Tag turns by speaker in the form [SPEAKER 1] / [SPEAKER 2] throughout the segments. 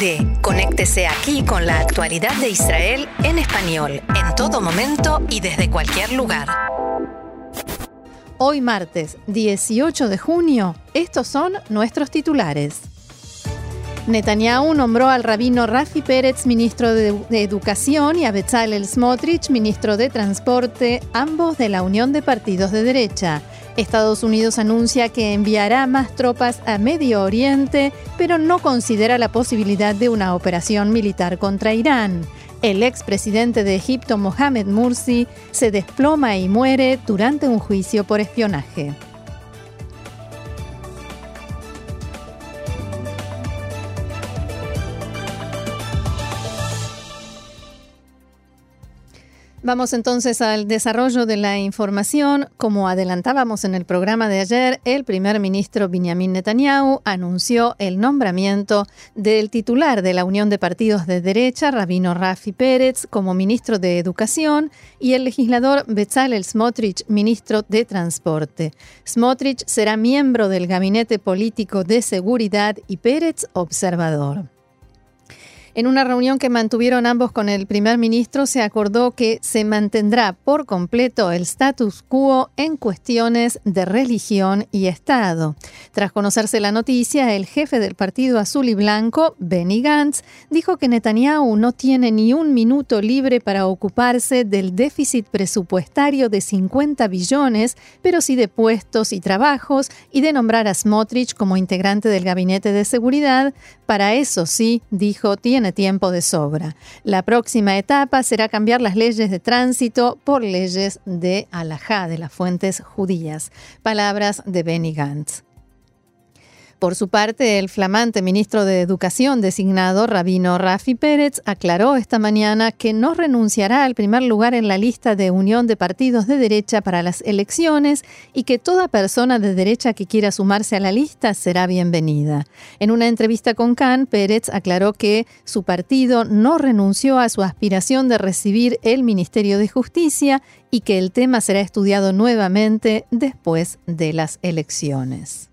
[SPEAKER 1] De. Conéctese aquí con la actualidad de Israel en español, en todo momento y desde cualquier lugar.
[SPEAKER 2] Hoy martes 18 de junio, estos son nuestros titulares. Netanyahu nombró al rabino Rafi Pérez ministro de, Educación y a Bezalel Smotrich ministro de Transporte, ambos de la Unión de Partidos de Derecha. Estados Unidos anuncia que enviará más tropas a Medio Oriente, pero no considera la posibilidad de una operación militar contra Irán. El expresidente de Egipto, Mohamed Mursi, se desploma y muere durante un juicio por espionaje. Vamos entonces al desarrollo de la información. Como adelantábamos en el programa de ayer, el primer ministro Benjamin Netanyahu anunció el nombramiento del titular de la Unión de Partidos de Derecha, Rabino Rafi Pérez, como ministro de Educación y el legislador Bezalel Smotrich, ministro de Transporte. Smotrich será miembro del Gabinete Político de Seguridad y Pérez observador. En una reunión que mantuvieron ambos con el primer ministro, se acordó que se mantendrá por completo el status quo en cuestiones de religión y Estado. Tras conocerse la noticia, el jefe del Partido Azul y Blanco, Benny Gantz, dijo que Netanyahu no tiene ni un minuto libre para ocuparse del déficit presupuestario de 50 billones, pero sí de puestos y trabajos, y de nombrar a Smotrich como integrante del gabinete de seguridad. Para eso sí, dijo, tiene tiempo de sobra. La próxima etapa será cambiar las leyes de tránsito por leyes de alajá, de las fuentes judías. Palabras de Benny Gantz. Por su parte, el flamante ministro de Educación designado, Rabino Rafi Pérez, aclaró esta mañana que no renunciará al primer lugar en la lista de unión de partidos de derecha para las elecciones y que toda persona de derecha que quiera sumarse a la lista será bienvenida. En una entrevista con Khan, Pérez aclaró que su partido no renunció a su aspiración de recibir el Ministerio de Justicia y que el tema será estudiado nuevamente después de las elecciones.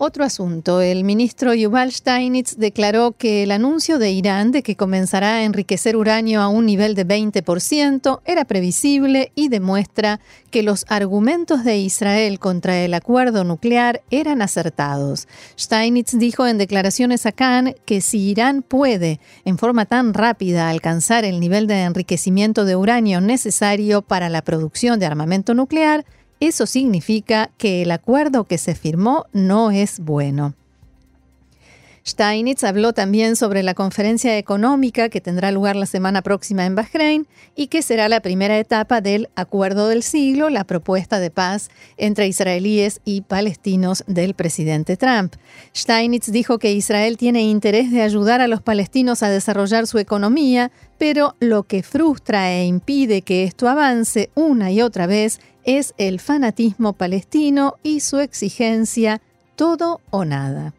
[SPEAKER 2] Otro asunto. El ministro Yuval Steinitz declaró que el anuncio de Irán de que comenzará a enriquecer uranio a un nivel de 20% era previsible y demuestra que los argumentos de Israel contra el acuerdo nuclear eran acertados. Steinitz dijo en declaraciones a Cannes que si Irán puede, en forma tan rápida, alcanzar el nivel de enriquecimiento de uranio necesario para la producción de armamento nuclear, eso significa que el acuerdo que se firmó no es bueno. Steinitz habló también sobre la conferencia económica que tendrá lugar la semana próxima en Bahrein y que será la primera etapa del Acuerdo del Siglo, la propuesta de paz entre israelíes y palestinos del presidente Trump. Steinitz dijo que Israel tiene interés de ayudar a los palestinos a desarrollar su economía, pero lo que frustra e impide que esto avance una y otra vez es el fanatismo palestino y su exigencia todo o nada.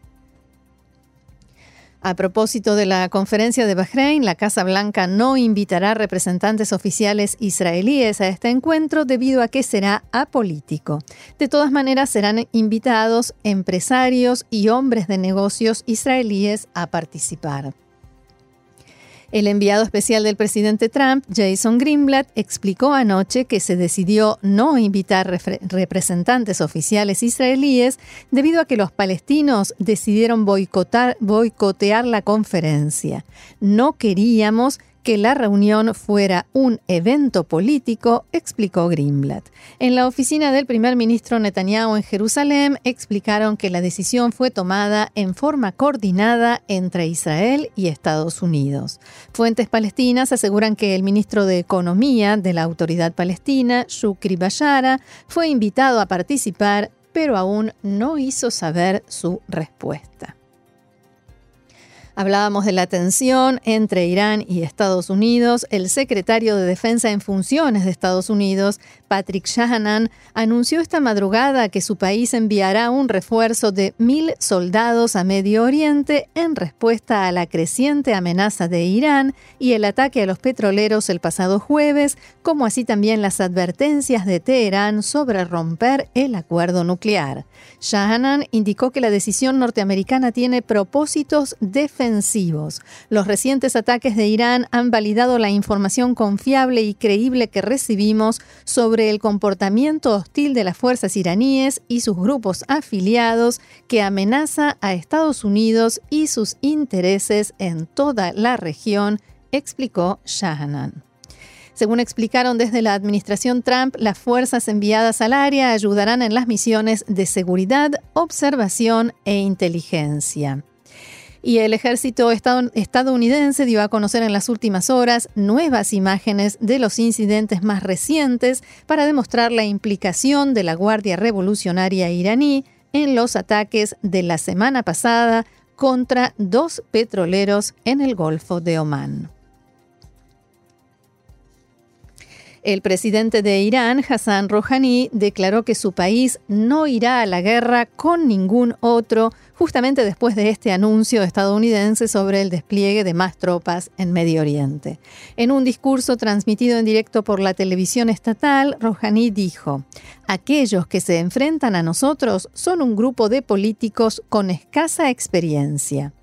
[SPEAKER 2] A propósito de la conferencia de Bahrein, la Casa Blanca no invitará representantes oficiales israelíes a este encuentro debido a que será apolítico. De todas maneras, serán invitados empresarios y hombres de negocios israelíes a participar. El enviado especial del presidente Trump, Jason Greenblatt, explicó anoche que se decidió no invitar representantes oficiales israelíes debido a que los palestinos decidieron boicotear la conferencia. No queríamos que la reunión fuera un evento político, explicó Greenblatt. En la oficina del primer ministro Netanyahu en Jerusalén explicaron que la decisión fue tomada en forma coordinada entre Israel y Estados Unidos. Fuentes palestinas aseguran que el ministro de Economía de la Autoridad Palestina, Shukri Bayara, fue invitado a participar, pero aún no hizo saber su respuesta. Hablábamos de la tensión entre Irán y Estados Unidos. El secretario de Defensa en funciones de Estados Unidos, Patrick Shanahan, anunció esta madrugada que su país enviará un refuerzo de mil soldados a Medio Oriente en respuesta a la creciente amenaza de Irán y el ataque a los petroleros el pasado jueves, como así también las advertencias de Teherán sobre romper el acuerdo nuclear. Shanahan indicó que la decisión norteamericana tiene propósitos defensivos los recientes ataques de Irán han validado la información confiable y creíble que recibimos sobre el comportamiento hostil de las fuerzas iraníes y sus grupos afiliados que amenaza a Estados Unidos y sus intereses en toda la región, explicó Shahnan. Según explicaron desde la administración Trump, las fuerzas enviadas al área ayudarán en las misiones de seguridad, observación e inteligencia y el ejército estadounidense dio a conocer en las últimas horas nuevas imágenes de los incidentes más recientes para demostrar la implicación de la Guardia Revolucionaria iraní en los ataques de la semana pasada contra dos petroleros en el Golfo de Omán. El presidente de Irán, Hassan Rouhani, declaró que su país no irá a la guerra con ningún otro, justamente después de este anuncio estadounidense sobre el despliegue de más tropas en Medio Oriente. En un discurso transmitido en directo por la televisión estatal, Rouhani dijo, Aquellos que se enfrentan a nosotros son un grupo de políticos con escasa experiencia.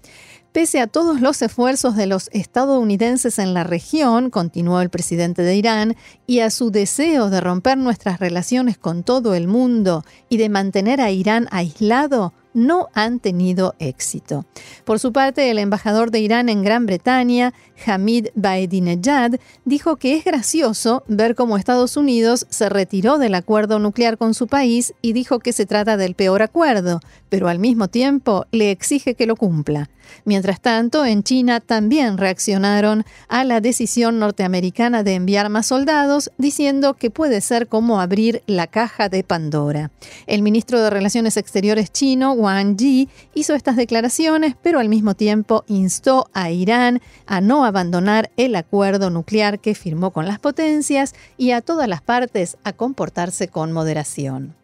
[SPEAKER 2] Pese a todos los esfuerzos de los estadounidenses en la región, continuó el presidente de Irán, y a su deseo de romper nuestras relaciones con todo el mundo y de mantener a Irán aislado, no han tenido éxito. Por su parte, el embajador de Irán en Gran Bretaña, Hamid Baedinejad, dijo que es gracioso ver cómo Estados Unidos se retiró del acuerdo nuclear con su país y dijo que se trata del peor acuerdo, pero al mismo tiempo le exige que lo cumpla. Mientras tanto, en China también reaccionaron a la decisión norteamericana de enviar más soldados, diciendo que puede ser como abrir la caja de Pandora. El ministro de Relaciones Exteriores chino, Wang Yi, hizo estas declaraciones, pero al mismo tiempo instó a Irán a no abandonar el acuerdo nuclear que firmó con las potencias y a todas las partes a comportarse con moderación.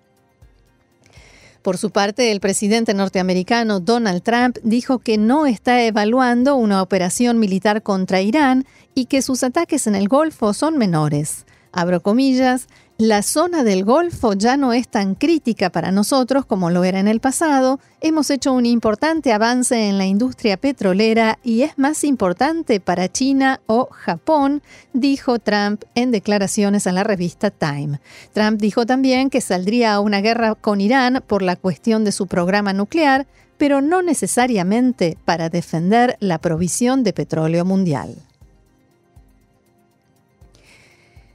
[SPEAKER 2] Por su parte, el presidente norteamericano Donald Trump dijo que no está evaluando una operación militar contra Irán y que sus ataques en el Golfo son menores. Abro comillas, la zona del Golfo ya no es tan crítica para nosotros como lo era en el pasado. Hemos hecho un importante avance en la industria petrolera y es más importante para China o Japón, dijo Trump en declaraciones a la revista Time. Trump dijo también que saldría a una guerra con Irán por la cuestión de su programa nuclear, pero no necesariamente para defender la provisión de petróleo mundial.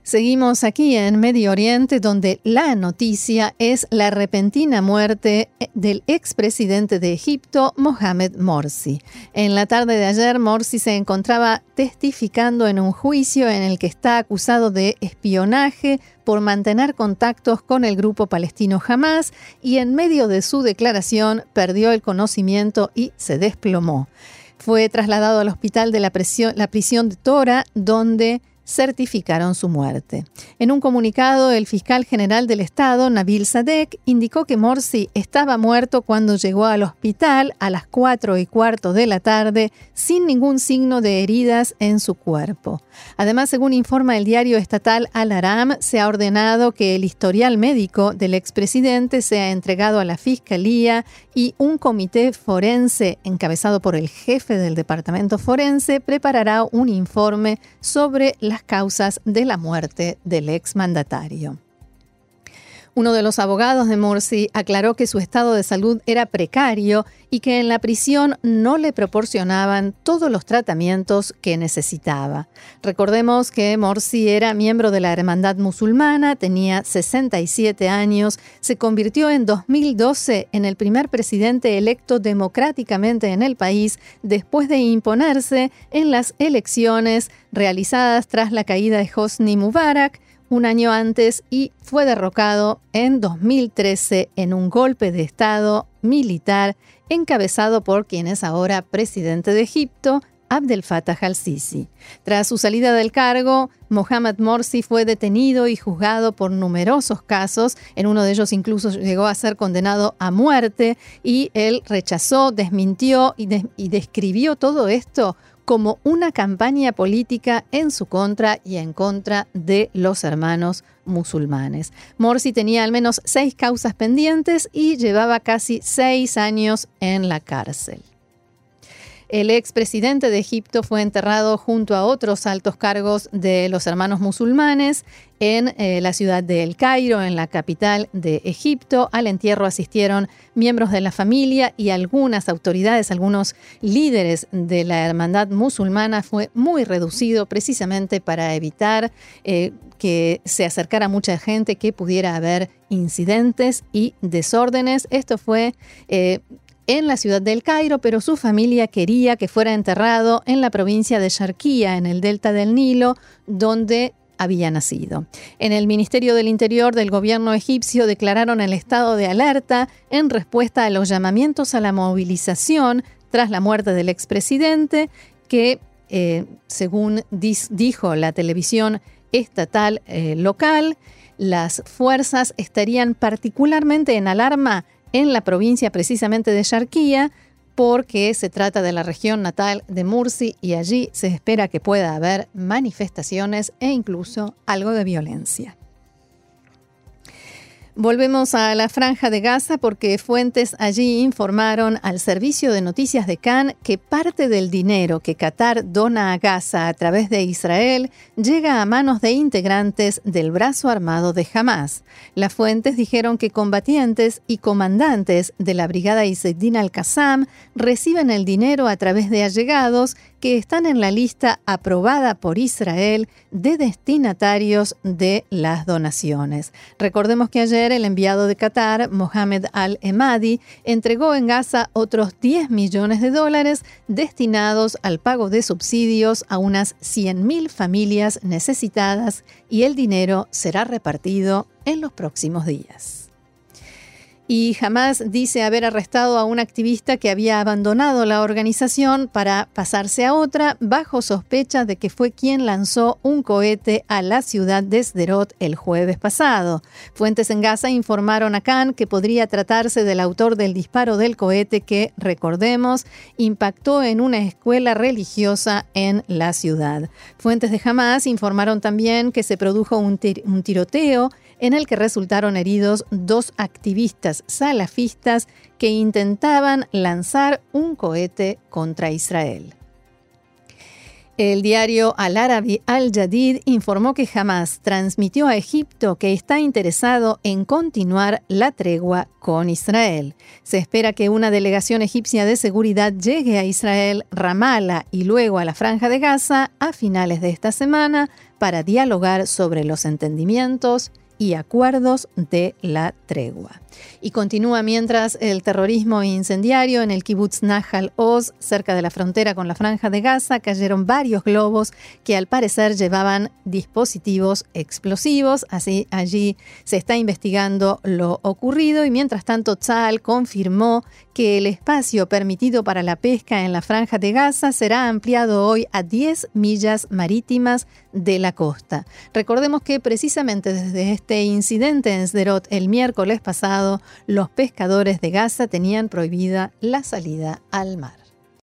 [SPEAKER 2] Seguimos aquí en Medio Oriente, donde la noticia es la repentina muerte del expresidente de Egipto, Mohamed Morsi. En la tarde de ayer, Morsi se encontraba testificando en un juicio en el que está acusado de espionaje por mantener contactos con el grupo palestino Hamas y en medio de su declaración perdió el conocimiento y se desplomó. Fue trasladado al hospital de la, la prisión de Tora, donde certificaron su muerte. En un comunicado, el fiscal general del Estado, Nabil Sadek, indicó que Morsi estaba muerto cuando llegó al hospital a las 4 y cuarto de la tarde sin ningún signo de heridas en su cuerpo. Además, según informa el diario estatal Al-Aram, se ha ordenado que el historial médico del expresidente sea entregado a la Fiscalía y un comité forense encabezado por el jefe del departamento forense preparará un informe sobre causas de la muerte del exmandatario. Uno de los abogados de Morsi aclaró que su estado de salud era precario y que en la prisión no le proporcionaban todos los tratamientos que necesitaba. Recordemos que Morsi era miembro de la Hermandad Musulmana, tenía 67 años, se convirtió en 2012 en el primer presidente electo democráticamente en el país después de imponerse en las elecciones realizadas tras la caída de Hosni Mubarak un año antes y fue derrocado en 2013 en un golpe de Estado militar encabezado por quien es ahora presidente de Egipto, Abdel Fattah al-Sisi. Tras su salida del cargo, Mohamed Morsi fue detenido y juzgado por numerosos casos. En uno de ellos incluso llegó a ser condenado a muerte y él rechazó, desmintió y, y describió todo esto como una campaña política en su contra y en contra de los hermanos musulmanes. Morsi tenía al menos seis causas pendientes y llevaba casi seis años en la cárcel. El expresidente de Egipto fue enterrado junto a otros altos cargos de los hermanos musulmanes en eh, la ciudad de El Cairo, en la capital de Egipto. Al entierro asistieron miembros de la familia y algunas autoridades, algunos líderes de la hermandad musulmana. Fue muy reducido precisamente para evitar eh, que se acercara mucha gente, que pudiera haber incidentes y desórdenes. Esto fue eh, en la ciudad del Cairo, pero su familia quería que fuera enterrado en la provincia de Sharquía, en el delta del Nilo, donde había nacido. En el Ministerio del Interior del gobierno egipcio declararon el estado de alerta en respuesta a los llamamientos a la movilización tras la muerte del expresidente, que, eh, según dijo la televisión estatal eh, local, las fuerzas estarían particularmente en alarma en la provincia precisamente de Sharquía, porque se trata de la región natal de Mursi y allí se espera que pueda haber manifestaciones e incluso algo de violencia. Volvemos a la franja de Gaza porque fuentes allí informaron al servicio de noticias de Cannes que parte del dinero que Qatar dona a Gaza a través de Israel llega a manos de integrantes del brazo armado de Hamas. Las fuentes dijeron que combatientes y comandantes de la brigada Izzeddin al-Qassam reciben el dinero a través de allegados que están en la lista aprobada por Israel de destinatarios de las donaciones. Recordemos que ayer el enviado de Qatar, Mohamed Al-Emadi, entregó en Gaza otros 10 millones de dólares destinados al pago de subsidios a unas 100.000 familias necesitadas y el dinero será repartido en los próximos días y jamás dice haber arrestado a un activista que había abandonado la organización para pasarse a otra bajo sospecha de que fue quien lanzó un cohete a la ciudad de Sderot el jueves pasado. Fuentes en Gaza informaron a Khan que podría tratarse del autor del disparo del cohete que, recordemos, impactó en una escuela religiosa en la ciudad. Fuentes de Hamas informaron también que se produjo un, un tiroteo en el que resultaron heridos dos activistas salafistas que intentaban lanzar un cohete contra Israel. El diario Al-Arabi Al-Jadid informó que Hamas transmitió a Egipto que está interesado en continuar la tregua con Israel. Se espera que una delegación egipcia de seguridad llegue a Israel, Ramallah y luego a la Franja de Gaza a finales de esta semana para dialogar sobre los entendimientos y acuerdos de la tregua. Y continúa mientras el terrorismo incendiario en el kibbutz Nahal Oz, cerca de la frontera con la franja de Gaza, cayeron varios globos que al parecer llevaban dispositivos explosivos. Así allí se está investigando lo ocurrido y mientras tanto Tzal confirmó que el espacio permitido para la pesca en la franja de Gaza será ampliado hoy a 10 millas marítimas de la costa. Recordemos que precisamente desde este incidente en Sderot el miércoles pasado, los pescadores de Gaza tenían prohibida la salida al mar.